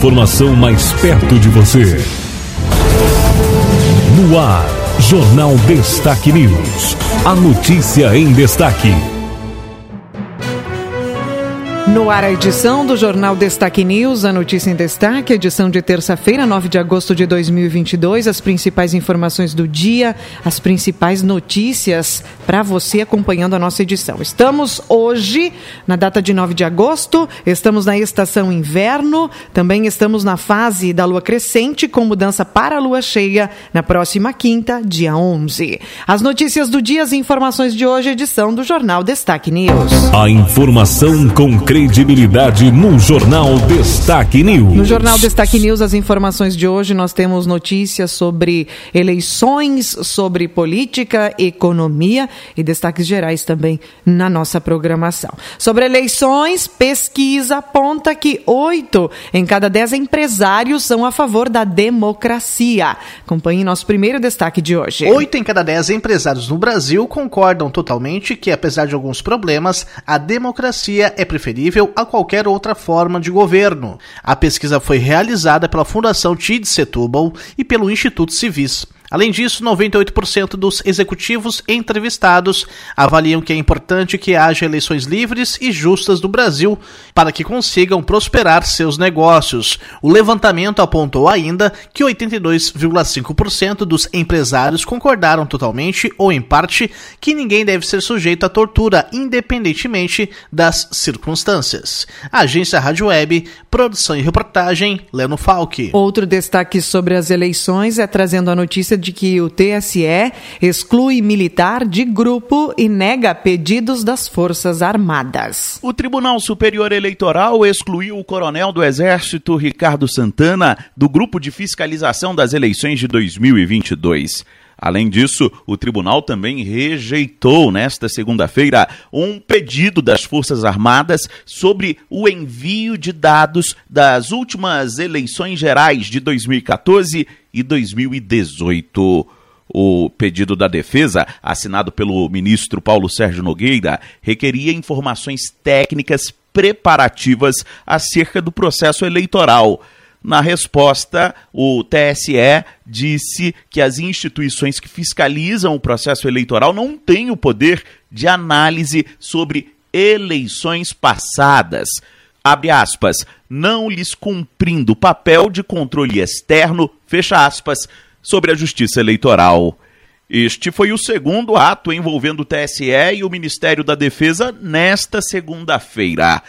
informação mais perto de você. No ar, Jornal Destaque News. A notícia em destaque. No ar, a edição do Jornal Destaque News, a notícia em destaque, edição de terça-feira, 9 de agosto de 2022. As principais informações do dia, as principais notícias para você acompanhando a nossa edição. Estamos hoje, na data de 9 de agosto, estamos na estação inverno, também estamos na fase da lua crescente, com mudança para a lua cheia na próxima quinta, dia 11. As notícias do dia, as informações de hoje, edição do Jornal Destaque News. A informação com credibilidade no Jornal Destaque News. No Jornal Destaque News, as informações de hoje, nós temos notícias sobre eleições, sobre política, economia e destaques gerais também na nossa programação. Sobre eleições, pesquisa aponta que oito em cada dez empresários são a favor da democracia. Acompanhe nosso primeiro destaque de hoje. Oito em cada dez empresários no Brasil concordam totalmente que, apesar de alguns problemas, a democracia é preferível a qualquer outra forma de governo. A pesquisa foi realizada pela Fundação TID Setúbal e pelo Instituto Civis. Além disso, 98% dos executivos entrevistados avaliam que é importante que haja eleições livres e justas no Brasil para que consigam prosperar seus negócios. O levantamento apontou ainda que 82,5% dos empresários concordaram totalmente ou em parte que ninguém deve ser sujeito à tortura, independentemente das circunstâncias. Agência Rádio Web, produção e reportagem, Leno Falck. Outro destaque sobre as eleições é trazendo a notícia de que o TSE exclui militar de grupo e nega pedidos das Forças Armadas. O Tribunal Superior Eleitoral excluiu o coronel do Exército Ricardo Santana do grupo de fiscalização das eleições de 2022. Além disso, o tribunal também rejeitou nesta segunda-feira um pedido das Forças Armadas sobre o envio de dados das últimas eleições gerais de 2014 e 2018. O pedido da defesa, assinado pelo ministro Paulo Sérgio Nogueira, requeria informações técnicas preparativas acerca do processo eleitoral. Na resposta, o TSE disse que as instituições que fiscalizam o processo eleitoral não têm o poder de análise sobre eleições passadas. Abre aspas, não lhes cumprindo o papel de controle externo, fecha aspas, sobre a justiça eleitoral. Este foi o segundo ato envolvendo o TSE e o Ministério da Defesa nesta segunda-feira.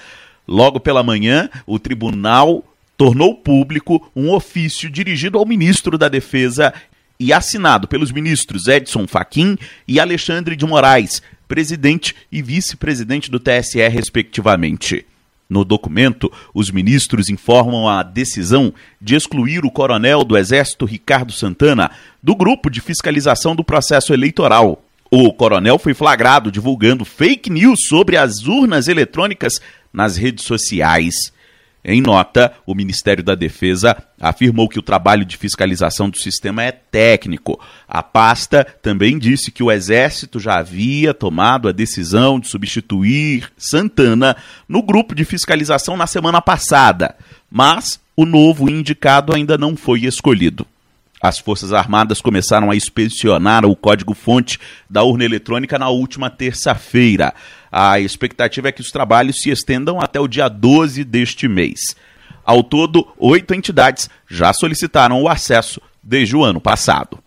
Logo pela manhã, o tribunal tornou público um ofício dirigido ao ministro da Defesa e assinado pelos ministros Edson Fachin e Alexandre de Moraes, presidente e vice-presidente do TSE, respectivamente. No documento, os ministros informam a decisão de excluir o coronel do Exército Ricardo Santana do grupo de fiscalização do processo eleitoral. O coronel foi flagrado divulgando fake news sobre as urnas eletrônicas nas redes sociais. Em nota, o Ministério da Defesa afirmou que o trabalho de fiscalização do sistema é técnico. A pasta também disse que o Exército já havia tomado a decisão de substituir Santana no grupo de fiscalização na semana passada, mas o novo indicado ainda não foi escolhido. As Forças Armadas começaram a inspecionar o código-fonte da urna eletrônica na última terça-feira. A expectativa é que os trabalhos se estendam até o dia 12 deste mês. Ao todo, oito entidades já solicitaram o acesso desde o ano passado.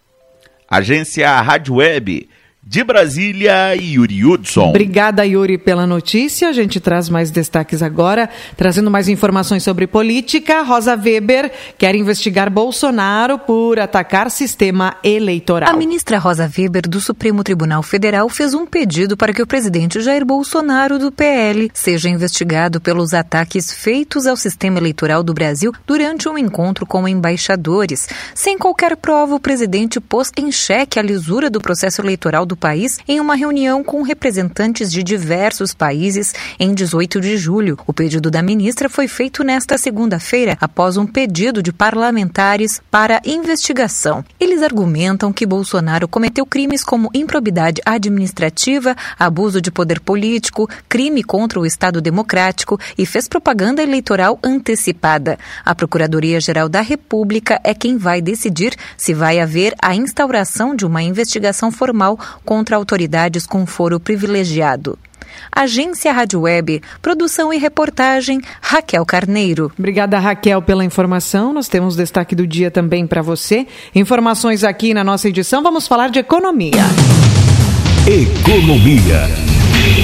Agência Rádio Web de Brasília, Yuri Hudson. Obrigada, Yuri, pela notícia. A gente traz mais destaques agora, trazendo mais informações sobre política. Rosa Weber quer investigar Bolsonaro por atacar sistema eleitoral. A ministra Rosa Weber, do Supremo Tribunal Federal, fez um pedido para que o presidente Jair Bolsonaro, do PL, seja investigado pelos ataques feitos ao sistema eleitoral do Brasil durante um encontro com embaixadores. Sem qualquer prova, o presidente pôs em xeque a lisura do processo eleitoral do do país em uma reunião com representantes de diversos países em 18 de julho. O pedido da ministra foi feito nesta segunda-feira após um pedido de parlamentares para investigação. Eles argumentam que Bolsonaro cometeu crimes como improbidade administrativa, abuso de poder político, crime contra o Estado Democrático e fez propaganda eleitoral antecipada. A Procuradoria-Geral da República é quem vai decidir se vai haver a instauração de uma investigação formal contra autoridades com foro privilegiado. Agência Rádio Web, produção e reportagem, Raquel Carneiro. Obrigada, Raquel, pela informação. Nós temos destaque do dia também para você. Informações aqui na nossa edição. Vamos falar de economia. Economia.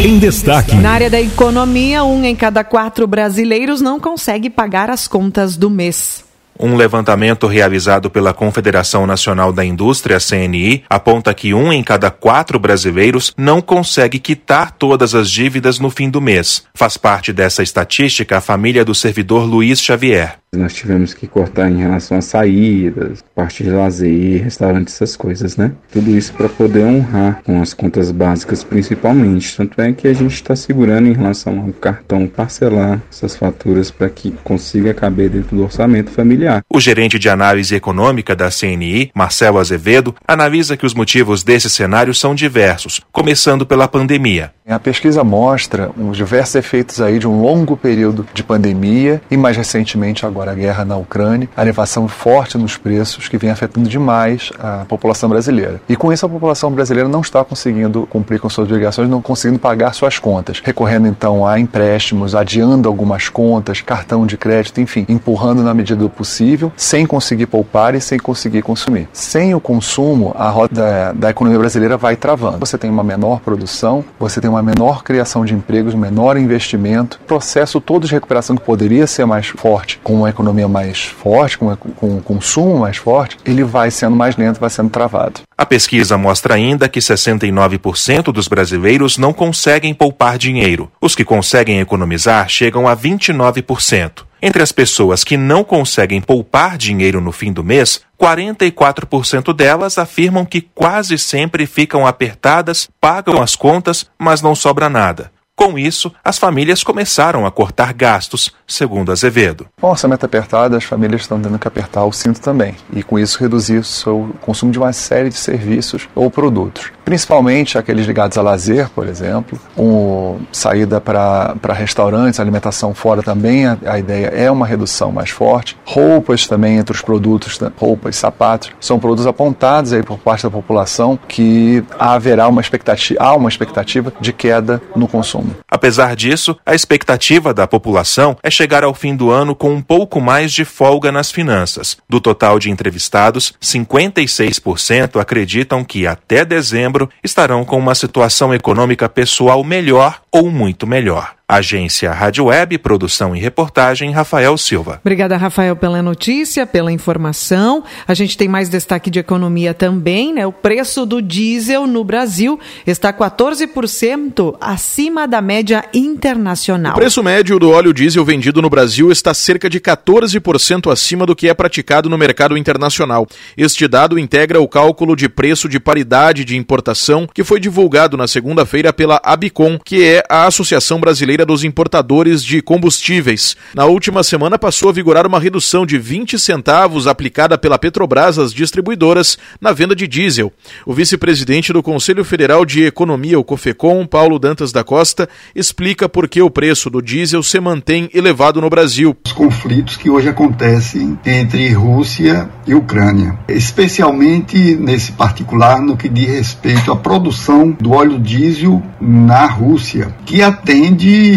Em destaque. Na área da economia, um em cada quatro brasileiros não consegue pagar as contas do mês. Um levantamento realizado pela Confederação Nacional da Indústria, CNI, aponta que um em cada quatro brasileiros não consegue quitar todas as dívidas no fim do mês. Faz parte dessa estatística a família do servidor Luiz Xavier. Nós tivemos que cortar em relação a saídas, parte de lazer, restaurantes, essas coisas, né? Tudo isso para poder honrar com as contas básicas, principalmente. Tanto é que a gente está segurando em relação ao cartão parcelar essas faturas para que consiga caber dentro do orçamento familiar. O gerente de análise econômica da CNI, Marcelo Azevedo, analisa que os motivos desse cenário são diversos, começando pela pandemia. A pesquisa mostra os diversos efeitos aí de um longo período de pandemia e mais recentemente agora a guerra na Ucrânia, a elevação forte nos preços que vem afetando demais a população brasileira. E com isso a população brasileira não está conseguindo cumprir com suas obrigações, não conseguindo pagar suas contas, recorrendo então a empréstimos, adiando algumas contas, cartão de crédito, enfim, empurrando na medida do possível, sem conseguir poupar e sem conseguir consumir. Sem o consumo, a roda da, da economia brasileira vai travando. Você tem uma menor produção, você tem uma menor criação de empregos, menor investimento, processo todo de recuperação que poderia ser mais forte, com economia mais forte, com, com um consumo mais forte, ele vai sendo mais lento, vai sendo travado. A pesquisa mostra ainda que 69% dos brasileiros não conseguem poupar dinheiro. Os que conseguem economizar chegam a 29%. Entre as pessoas que não conseguem poupar dinheiro no fim do mês, 44% delas afirmam que quase sempre ficam apertadas, pagam as contas, mas não sobra nada. Com isso, as famílias começaram a cortar gastos, segundo Azevedo. Com o orçamento apertado, as famílias estão tendo que apertar o cinto também, e com isso reduzir o seu consumo de uma série de serviços ou produtos. Principalmente aqueles ligados a lazer, por exemplo, um, saída para restaurantes, alimentação fora também, a, a, ideia é uma redução mais forte. Roupas também, entre os produtos, né, roupas, sapatos, são produtos apontados aí por parte da população que haverá uma expectativa, há uma expectativa de queda no consumo. Apesar disso, a expectativa da população é chegar ao fim do ano com um pouco mais de folga nas finanças. Do total de entrevistados, 56% acreditam que até dezembro estarão com uma situação econômica pessoal melhor ou muito melhor. Agência Rádio Web, produção e reportagem, Rafael Silva. Obrigada, Rafael, pela notícia, pela informação. A gente tem mais destaque de economia também, né? O preço do diesel no Brasil está 14% acima da média internacional. O preço médio do óleo diesel vendido no Brasil está cerca de 14% acima do que é praticado no mercado internacional. Este dado integra o cálculo de preço de paridade de importação que foi divulgado na segunda-feira pela Abicom, que é a Associação Brasileira dos Importadores de Combustíveis. Na última semana passou a vigorar uma redução de 20 centavos aplicada pela Petrobras às distribuidoras na venda de diesel. O vice-presidente do Conselho Federal de Economia, o COFECOM, Paulo Dantas da Costa, explica por que o preço do diesel se mantém elevado no Brasil. Os conflitos que hoje acontecem entre Rússia e Ucrânia, especialmente nesse particular no que diz respeito à produção do óleo diesel na Rússia, que atende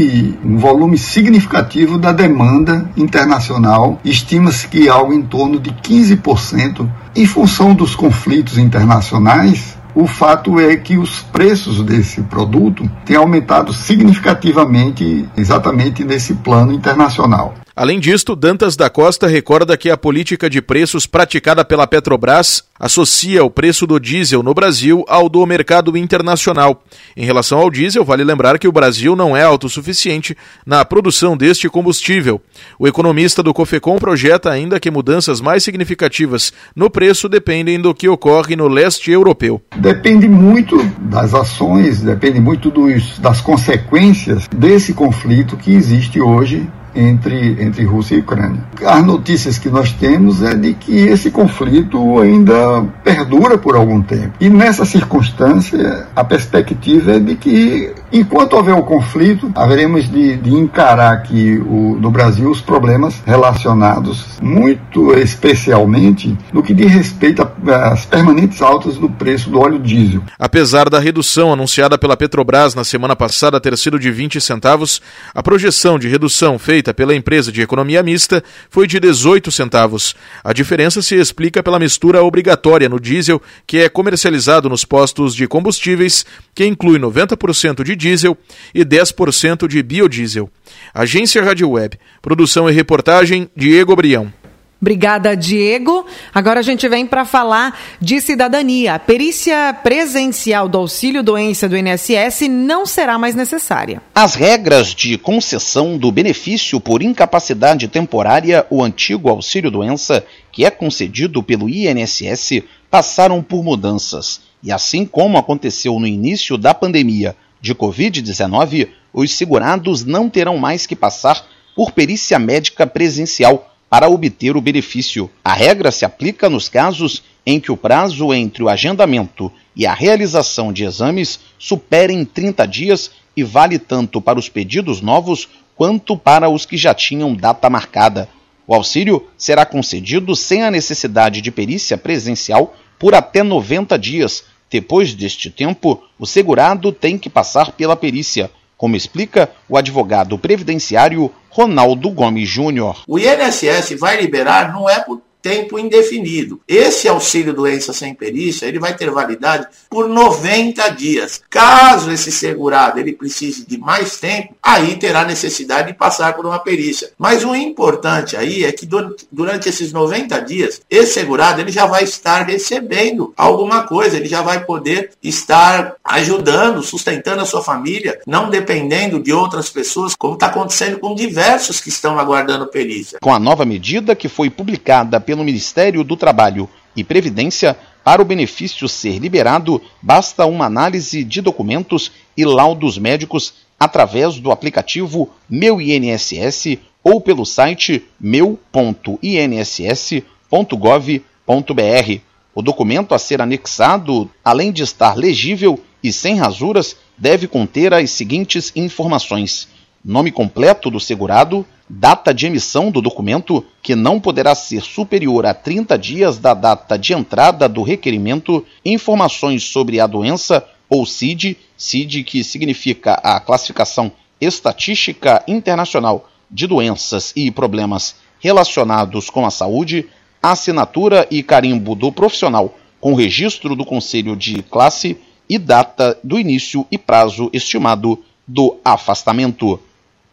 um volume significativo da demanda internacional. Estima-se que algo em torno de 15%. Em função dos conflitos internacionais, o fato é que os preços desse produto têm aumentado significativamente exatamente nesse plano internacional. Além disto, Dantas da Costa recorda que a política de preços praticada pela Petrobras associa o preço do diesel no Brasil ao do mercado internacional. Em relação ao diesel, vale lembrar que o Brasil não é autossuficiente na produção deste combustível. O economista do COFECOM projeta ainda que mudanças mais significativas no preço dependem do que ocorre no leste europeu. Depende muito das ações, depende muito dos, das consequências desse conflito que existe hoje entre, entre Rússia e Ucrânia. As notícias que nós temos é de que esse conflito ainda perdura por algum tempo. E nessa circunstância, a perspectiva é de que, enquanto houver o conflito, haveremos de, de encarar aqui o, no Brasil os problemas relacionados, muito especialmente, no que diz respeito às permanentes altas do preço do óleo diesel. Apesar da redução anunciada pela Petrobras na semana passada ter sido de 20 centavos, a projeção de redução feita pela empresa de economia mista foi de 18 centavos. A diferença se explica pela mistura obrigatória no diesel, que é comercializado nos postos de combustíveis, que inclui 90% de diesel e 10% de biodiesel. Agência Rádio Web. Produção e reportagem Diego Brião. Obrigada, Diego. Agora a gente vem para falar de cidadania. A perícia presencial do auxílio doença do INSS não será mais necessária. As regras de concessão do benefício por incapacidade temporária, o antigo auxílio doença, que é concedido pelo INSS, passaram por mudanças. E assim como aconteceu no início da pandemia de Covid-19, os segurados não terão mais que passar por perícia médica presencial para obter o benefício. A regra se aplica nos casos em que o prazo entre o agendamento e a realização de exames superem 30 dias e vale tanto para os pedidos novos quanto para os que já tinham data marcada. O auxílio será concedido sem a necessidade de perícia presencial por até 90 dias. Depois deste tempo, o segurado tem que passar pela perícia como explica o advogado previdenciário Ronaldo Gomes Júnior. O INSS vai liberar não é por tempo indefinido. Esse auxílio doença sem perícia, ele vai ter validade por 90 dias. Caso esse segurado ele precise de mais tempo, aí terá necessidade de passar por uma perícia. Mas o importante aí é que durante esses 90 dias, esse segurado ele já vai estar recebendo alguma coisa, ele já vai poder estar ajudando, sustentando a sua família, não dependendo de outras pessoas, como está acontecendo com diversos que estão aguardando perícia. Com a nova medida que foi publicada pelo pelo Ministério do Trabalho e Previdência, para o benefício ser liberado, basta uma análise de documentos e laudos médicos através do aplicativo Meu INSS ou pelo site meu.inss.gov.br. O documento a ser anexado, além de estar legível e sem rasuras, deve conter as seguintes informações: nome completo do segurado, data de emissão do documento, que não poderá ser superior a 30 dias da data de entrada do requerimento, informações sobre a doença ou CID, CID que significa a classificação estatística internacional de doenças e problemas relacionados com a saúde, assinatura e carimbo do profissional com registro do conselho de classe e data do início e prazo estimado do afastamento.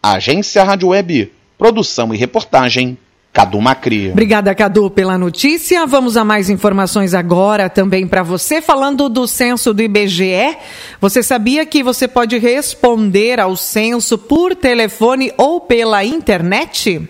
Agência Rádio Web Produção e reportagem, Cadu Macri. Obrigada, Cadu, pela notícia. Vamos a mais informações agora também para você. Falando do censo do IBGE, você sabia que você pode responder ao censo por telefone ou pela internet?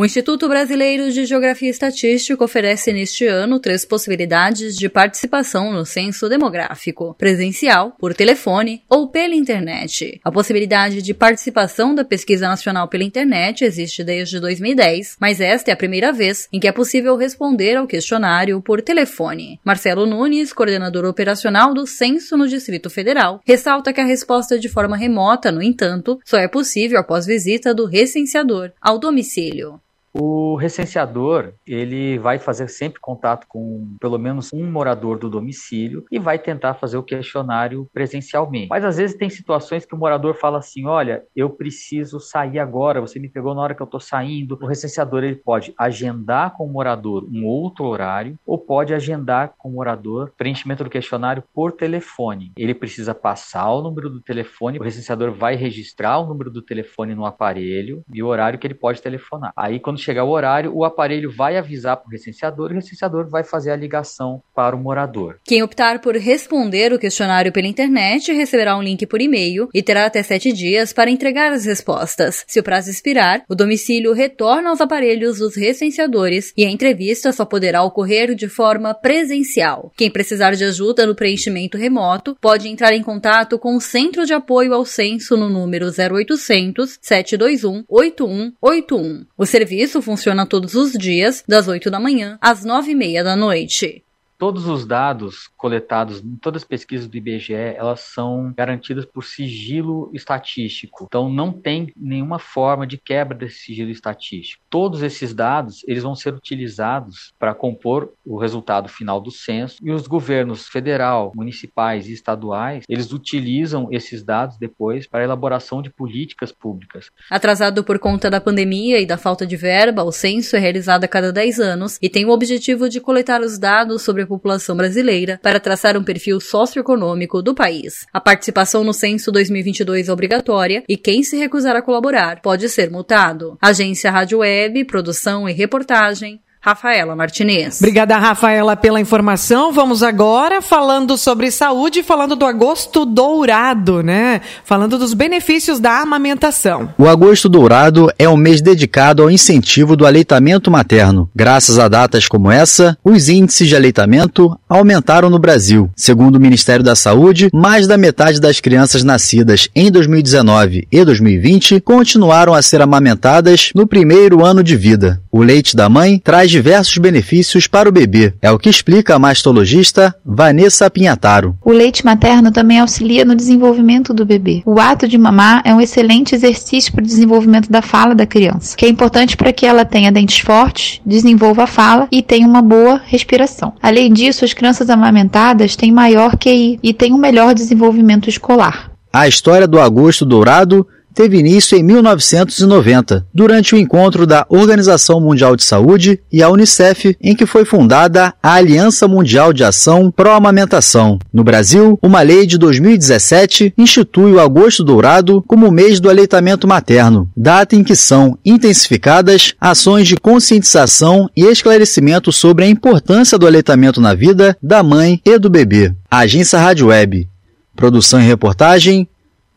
O Instituto Brasileiro de Geografia e Estatística oferece neste ano três possibilidades de participação no censo demográfico: presencial, por telefone ou pela internet. A possibilidade de participação da pesquisa nacional pela internet existe desde 2010, mas esta é a primeira vez em que é possível responder ao questionário por telefone. Marcelo Nunes, coordenador operacional do censo no Distrito Federal, ressalta que a resposta de forma remota, no entanto, só é possível após visita do recenseador ao domicílio. O recenseador, ele vai fazer sempre contato com pelo menos um morador do domicílio e vai tentar fazer o questionário presencialmente. Mas às vezes tem situações que o morador fala assim: "Olha, eu preciso sair agora, você me pegou na hora que eu estou saindo". O recenseador ele pode agendar com o morador um outro horário ou pode agendar com o morador preenchimento do questionário por telefone. Ele precisa passar o número do telefone, o recenseador vai registrar o número do telefone no aparelho e o horário que ele pode telefonar. Aí quando chegar o horário, o aparelho vai avisar para o recenseador e o recenseador vai fazer a ligação para o morador. Quem optar por responder o questionário pela internet receberá um link por e-mail e terá até sete dias para entregar as respostas. Se o prazo expirar, o domicílio retorna aos aparelhos dos recenseadores e a entrevista só poderá ocorrer de forma presencial. Quem precisar de ajuda no preenchimento remoto pode entrar em contato com o Centro de Apoio ao Censo no número 0800 721 8181. O serviço serviço funciona todos os dias, das 8 da manhã às 9 e meia da noite todos os dados coletados em todas as pesquisas do IBGE, elas são garantidas por sigilo estatístico. Então não tem nenhuma forma de quebra desse sigilo estatístico. Todos esses dados, eles vão ser utilizados para compor o resultado final do censo e os governos federal, municipais e estaduais, eles utilizam esses dados depois para a elaboração de políticas públicas. Atrasado por conta da pandemia e da falta de verba, o censo é realizado a cada 10 anos e tem o objetivo de coletar os dados sobre população brasileira para traçar um perfil socioeconômico do país. A participação no censo 2022 é obrigatória e quem se recusar a colaborar pode ser multado. Agência Rádio Web, produção e reportagem, Rafaela Martinez. Obrigada, Rafaela, pela informação. Vamos agora falando sobre saúde, falando do agosto dourado, né? Falando dos benefícios da amamentação. O agosto dourado é um mês dedicado ao incentivo do aleitamento materno. Graças a datas como essa, os índices de aleitamento aumentaram no Brasil. Segundo o Ministério da Saúde, mais da metade das crianças nascidas em 2019 e 2020 continuaram a ser amamentadas no primeiro ano de vida. O leite da mãe traz diversos benefícios para o bebê. É o que explica a mastologista Vanessa Pinhataro. O leite materno também auxilia no desenvolvimento do bebê. O ato de mamar é um excelente exercício para o desenvolvimento da fala da criança, que é importante para que ela tenha dentes fortes, desenvolva a fala e tenha uma boa respiração. Além disso, as crianças amamentadas têm maior QI e têm um melhor desenvolvimento escolar. A história do agosto dourado teve início em 1990, durante o encontro da Organização Mundial de Saúde e a Unicef, em que foi fundada a Aliança Mundial de Ação Pró-Amamentação. No Brasil, uma lei de 2017 institui o Agosto Dourado como mês do aleitamento materno, data em que são intensificadas ações de conscientização e esclarecimento sobre a importância do aleitamento na vida da mãe e do bebê. Agência Rádio Web. Produção e reportagem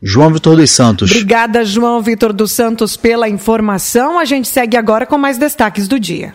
João Vitor dos Santos. Obrigada, João Vitor dos Santos, pela informação. A gente segue agora com mais destaques do dia.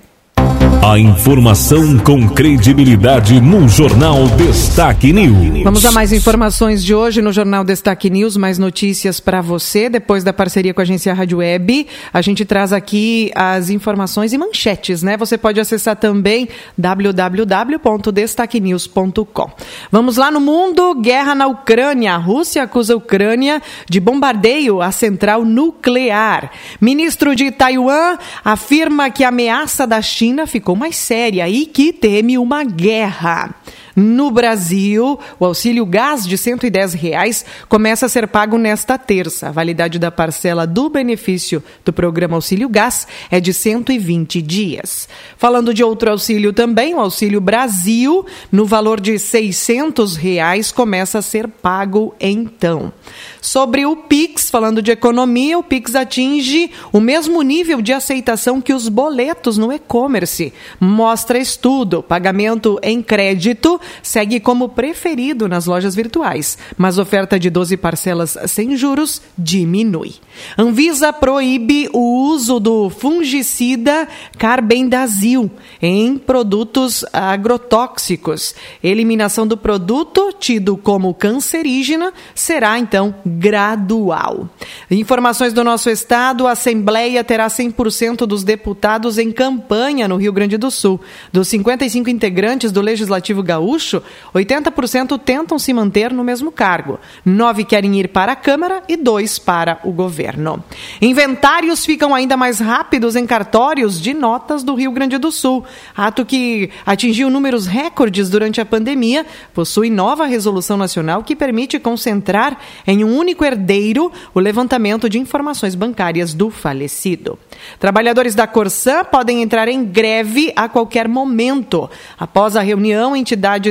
A informação com credibilidade no Jornal Destaque News. Vamos a mais informações de hoje no Jornal Destaque News, mais notícias para você. Depois da parceria com a agência Rádio Web, a gente traz aqui as informações e manchetes, né? Você pode acessar também www.destaquenews.com. Vamos lá no mundo, guerra na Ucrânia. A Rússia acusa a Ucrânia de bombardeio à central nuclear. Ministro de Taiwan afirma que a ameaça da China ficou ficou mais séria e que teme uma guerra. No Brasil, o auxílio gás de 110 reais começa a ser pago nesta terça. A validade da parcela do benefício do programa Auxílio Gás é de 120 dias. Falando de outro auxílio também, o Auxílio Brasil, no valor de 600 reais, começa a ser pago então. Sobre o Pix, falando de economia, o Pix atinge o mesmo nível de aceitação que os boletos no e-commerce. Mostra estudo. Pagamento em crédito segue como preferido nas lojas virtuais, mas oferta de 12 parcelas sem juros diminui. Anvisa proíbe o uso do fungicida carbendazil em produtos agrotóxicos. Eliminação do produto, tido como cancerígena, será então gradual. Informações do nosso estado: a Assembleia terá 100% dos deputados em campanha no Rio Grande do Sul. Dos 55 integrantes do Legislativo Gaúcho, Gaúcho, 80% tentam se manter no mesmo cargo. Nove querem ir para a Câmara e dois para o governo. Inventários ficam ainda mais rápidos em cartórios de notas do Rio Grande do Sul. Ato que atingiu números recordes durante a pandemia, possui nova resolução nacional que permite concentrar em um único herdeiro o levantamento de informações bancárias do falecido. Trabalhadores da Corsã podem entrar em greve a qualquer momento. Após a reunião,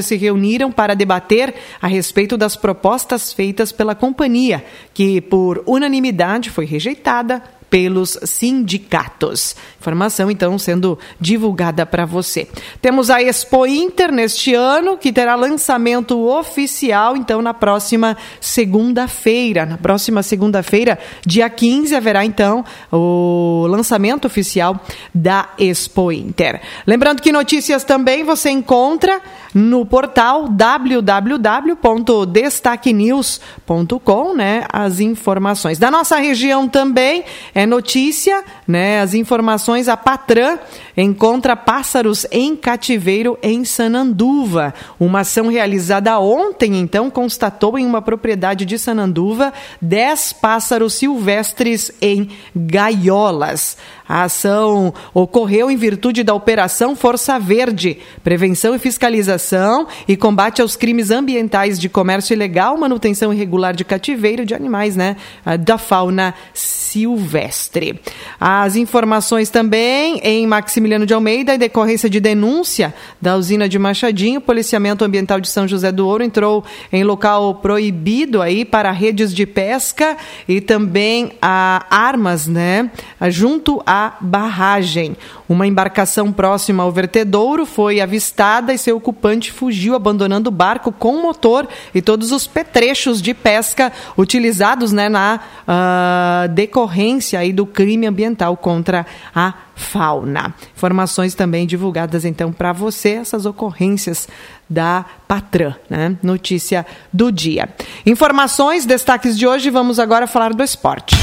se reuniram para debater a respeito das propostas feitas pela companhia, que por unanimidade foi rejeitada pelos sindicatos. Informação, então, sendo divulgada para você. Temos a Expo Inter neste ano, que terá lançamento oficial, então, na próxima segunda-feira. Na próxima segunda-feira, dia 15, haverá, então, o lançamento oficial da Expo Inter. Lembrando que notícias também você encontra no portal www.destaquenews.com, né? As informações. Da nossa região também é notícia, né? As informações, a Patran encontra pássaros em cativeiro em Sananduva. Uma ação realizada ontem, então, constatou em uma propriedade de Sananduva 10 pássaros silvestres em gaiolas. A ação ocorreu em virtude da Operação Força Verde, prevenção e fiscalização e combate aos crimes ambientais de comércio ilegal, manutenção irregular de cativeiro de animais, né, da fauna silvestre. As informações também em Maximiliano de Almeida, em decorrência de denúncia da usina de Machadinho, o policiamento ambiental de São José do Ouro entrou em local proibido aí para redes de pesca e também a armas, né, junto a barragem. Uma embarcação próxima ao vertedouro foi avistada e seu ocupante fugiu, abandonando o barco com motor e todos os petrechos de pesca utilizados né, na uh, decorrência aí do crime ambiental contra a fauna. Informações também divulgadas então para você, essas ocorrências da Patran, né? Notícia do dia. Informações, destaques de hoje, vamos agora falar do esporte.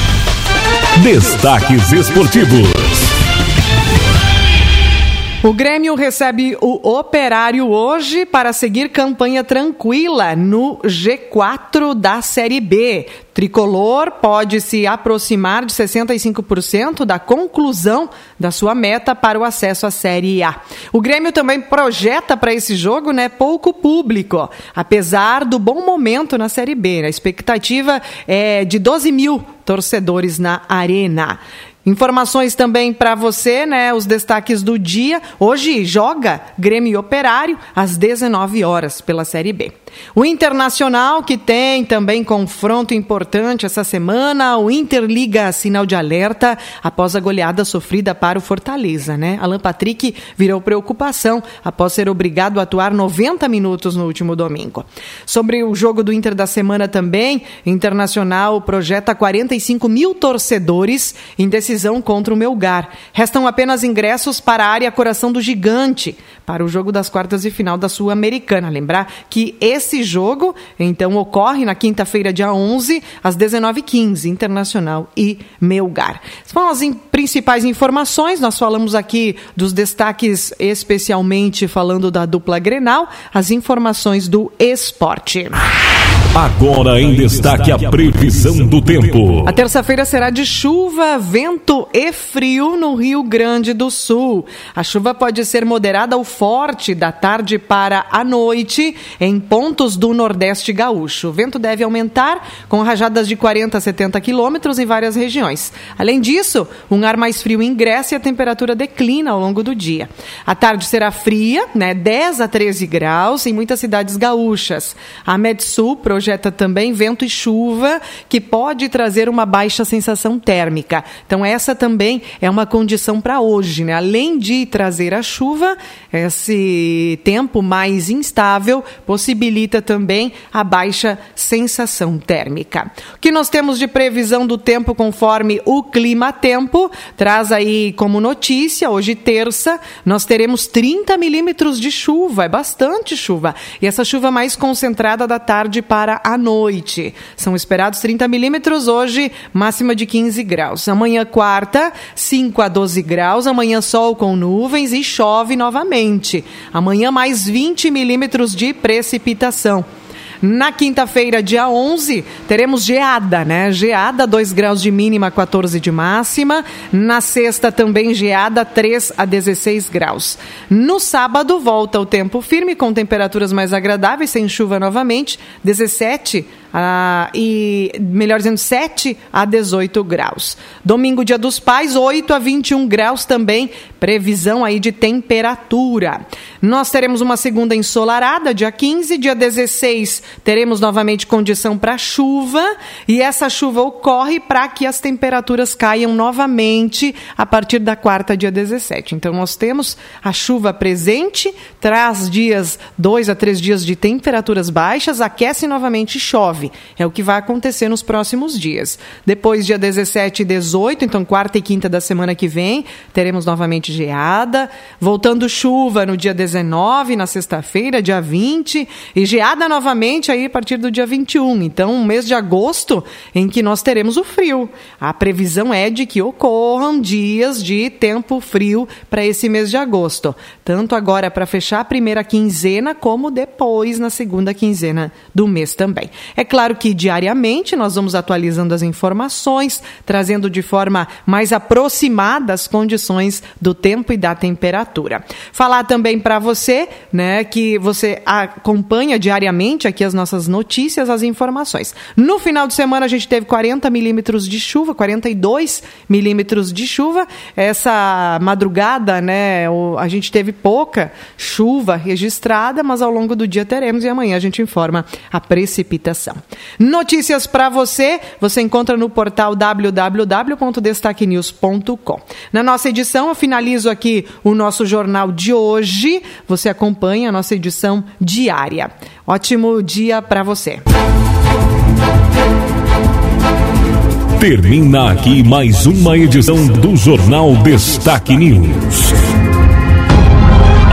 Destaques esportivos. O Grêmio recebe o Operário hoje para seguir campanha tranquila no G4 da Série B. Tricolor pode se aproximar de 65% da conclusão da sua meta para o acesso à Série A. O Grêmio também projeta para esse jogo né, pouco público, apesar do bom momento na Série B. A expectativa é de 12 mil torcedores na Arena. Informações também para você, né? Os destaques do dia. Hoje joga Grêmio Operário às 19 horas pela Série B. O Internacional, que tem também confronto importante essa semana, o Inter liga sinal de alerta após a goleada sofrida para o Fortaleza, né? Alan Patrick virou preocupação após ser obrigado a atuar 90 minutos no último domingo. Sobre o jogo do Inter da semana também, Internacional projeta 45 mil torcedores em decisão contra o Melgar. Restam apenas ingressos para a área Coração do Gigante, para o jogo das quartas de final da Sul-Americana. Lembrar que esse jogo, então, ocorre na quinta-feira, dia 11, às 19h15, Internacional e Melgar. São as principais informações, nós falamos aqui dos destaques, especialmente falando da dupla Grenal, as informações do esporte. Agora em destaque a previsão do tempo. A terça-feira será de chuva, vento e frio no Rio Grande do Sul. A chuva pode ser moderada ou forte da tarde para a noite em do Nordeste gaúcho. O vento deve aumentar com rajadas de 40 a 70 quilômetros em várias regiões. Além disso, um ar mais frio ingressa e a temperatura declina ao longo do dia. A tarde será fria, né, 10 a 13 graus em muitas cidades gaúchas. A Medsul projeta também vento e chuva, que pode trazer uma baixa sensação térmica. Então, essa também é uma condição para hoje. Né? Além de trazer a chuva, esse tempo mais instável possibilita também a baixa sensação térmica. O que nós temos de previsão do tempo conforme o clima-tempo traz aí como notícia, hoje terça, nós teremos 30 milímetros de chuva, é bastante chuva. E essa chuva mais concentrada da tarde para a noite. São esperados 30 milímetros hoje, máxima de 15 graus. Amanhã, quarta, 5 a 12 graus. Amanhã, sol com nuvens e chove novamente. Amanhã, mais 20 milímetros de precipitação. Na quinta-feira, dia 11, teremos geada, né? Geada, 2 graus de mínima, 14 de máxima. Na sexta, também geada, 3 a 16 graus. No sábado, volta o tempo firme, com temperaturas mais agradáveis, sem chuva novamente, 17 ah, e, melhor dizendo, 7 a 18 graus. Domingo, dia dos pais, 8 a 21 graus também, previsão aí de temperatura. Nós teremos uma segunda ensolarada, dia 15, dia 16 teremos novamente condição para chuva e essa chuva ocorre para que as temperaturas caiam novamente a partir da quarta, dia 17. Então nós temos a chuva presente, traz dias, dois a três dias de temperaturas baixas, aquece novamente e chove. É o que vai acontecer nos próximos dias. Depois, dia 17 e 18, então quarta e quinta da semana que vem, teremos novamente geada. Voltando chuva no dia 19, na sexta-feira, dia 20. E geada novamente aí a partir do dia 21. Então, um mês de agosto em que nós teremos o frio. A previsão é de que ocorram dias de tempo frio para esse mês de agosto. Tanto agora para fechar a primeira quinzena, como depois na segunda quinzena do mês também. É claro que diariamente nós vamos atualizando as informações, trazendo de forma mais aproximada as condições do tempo e da temperatura. Falar também para você, né, que você acompanha diariamente aqui as nossas notícias, as informações. No final de semana a gente teve 40 milímetros de chuva, 42 milímetros de chuva. Essa madrugada, né, a gente teve pouca chuva registrada, mas ao longo do dia teremos e amanhã a gente informa a precipitação. Notícias para você, você encontra no portal www.destaquenews.com. Na nossa edição, eu finalizo aqui o nosso jornal de hoje. Você acompanha a nossa edição diária. Ótimo dia para você. Termina aqui mais uma edição do Jornal Destaque News.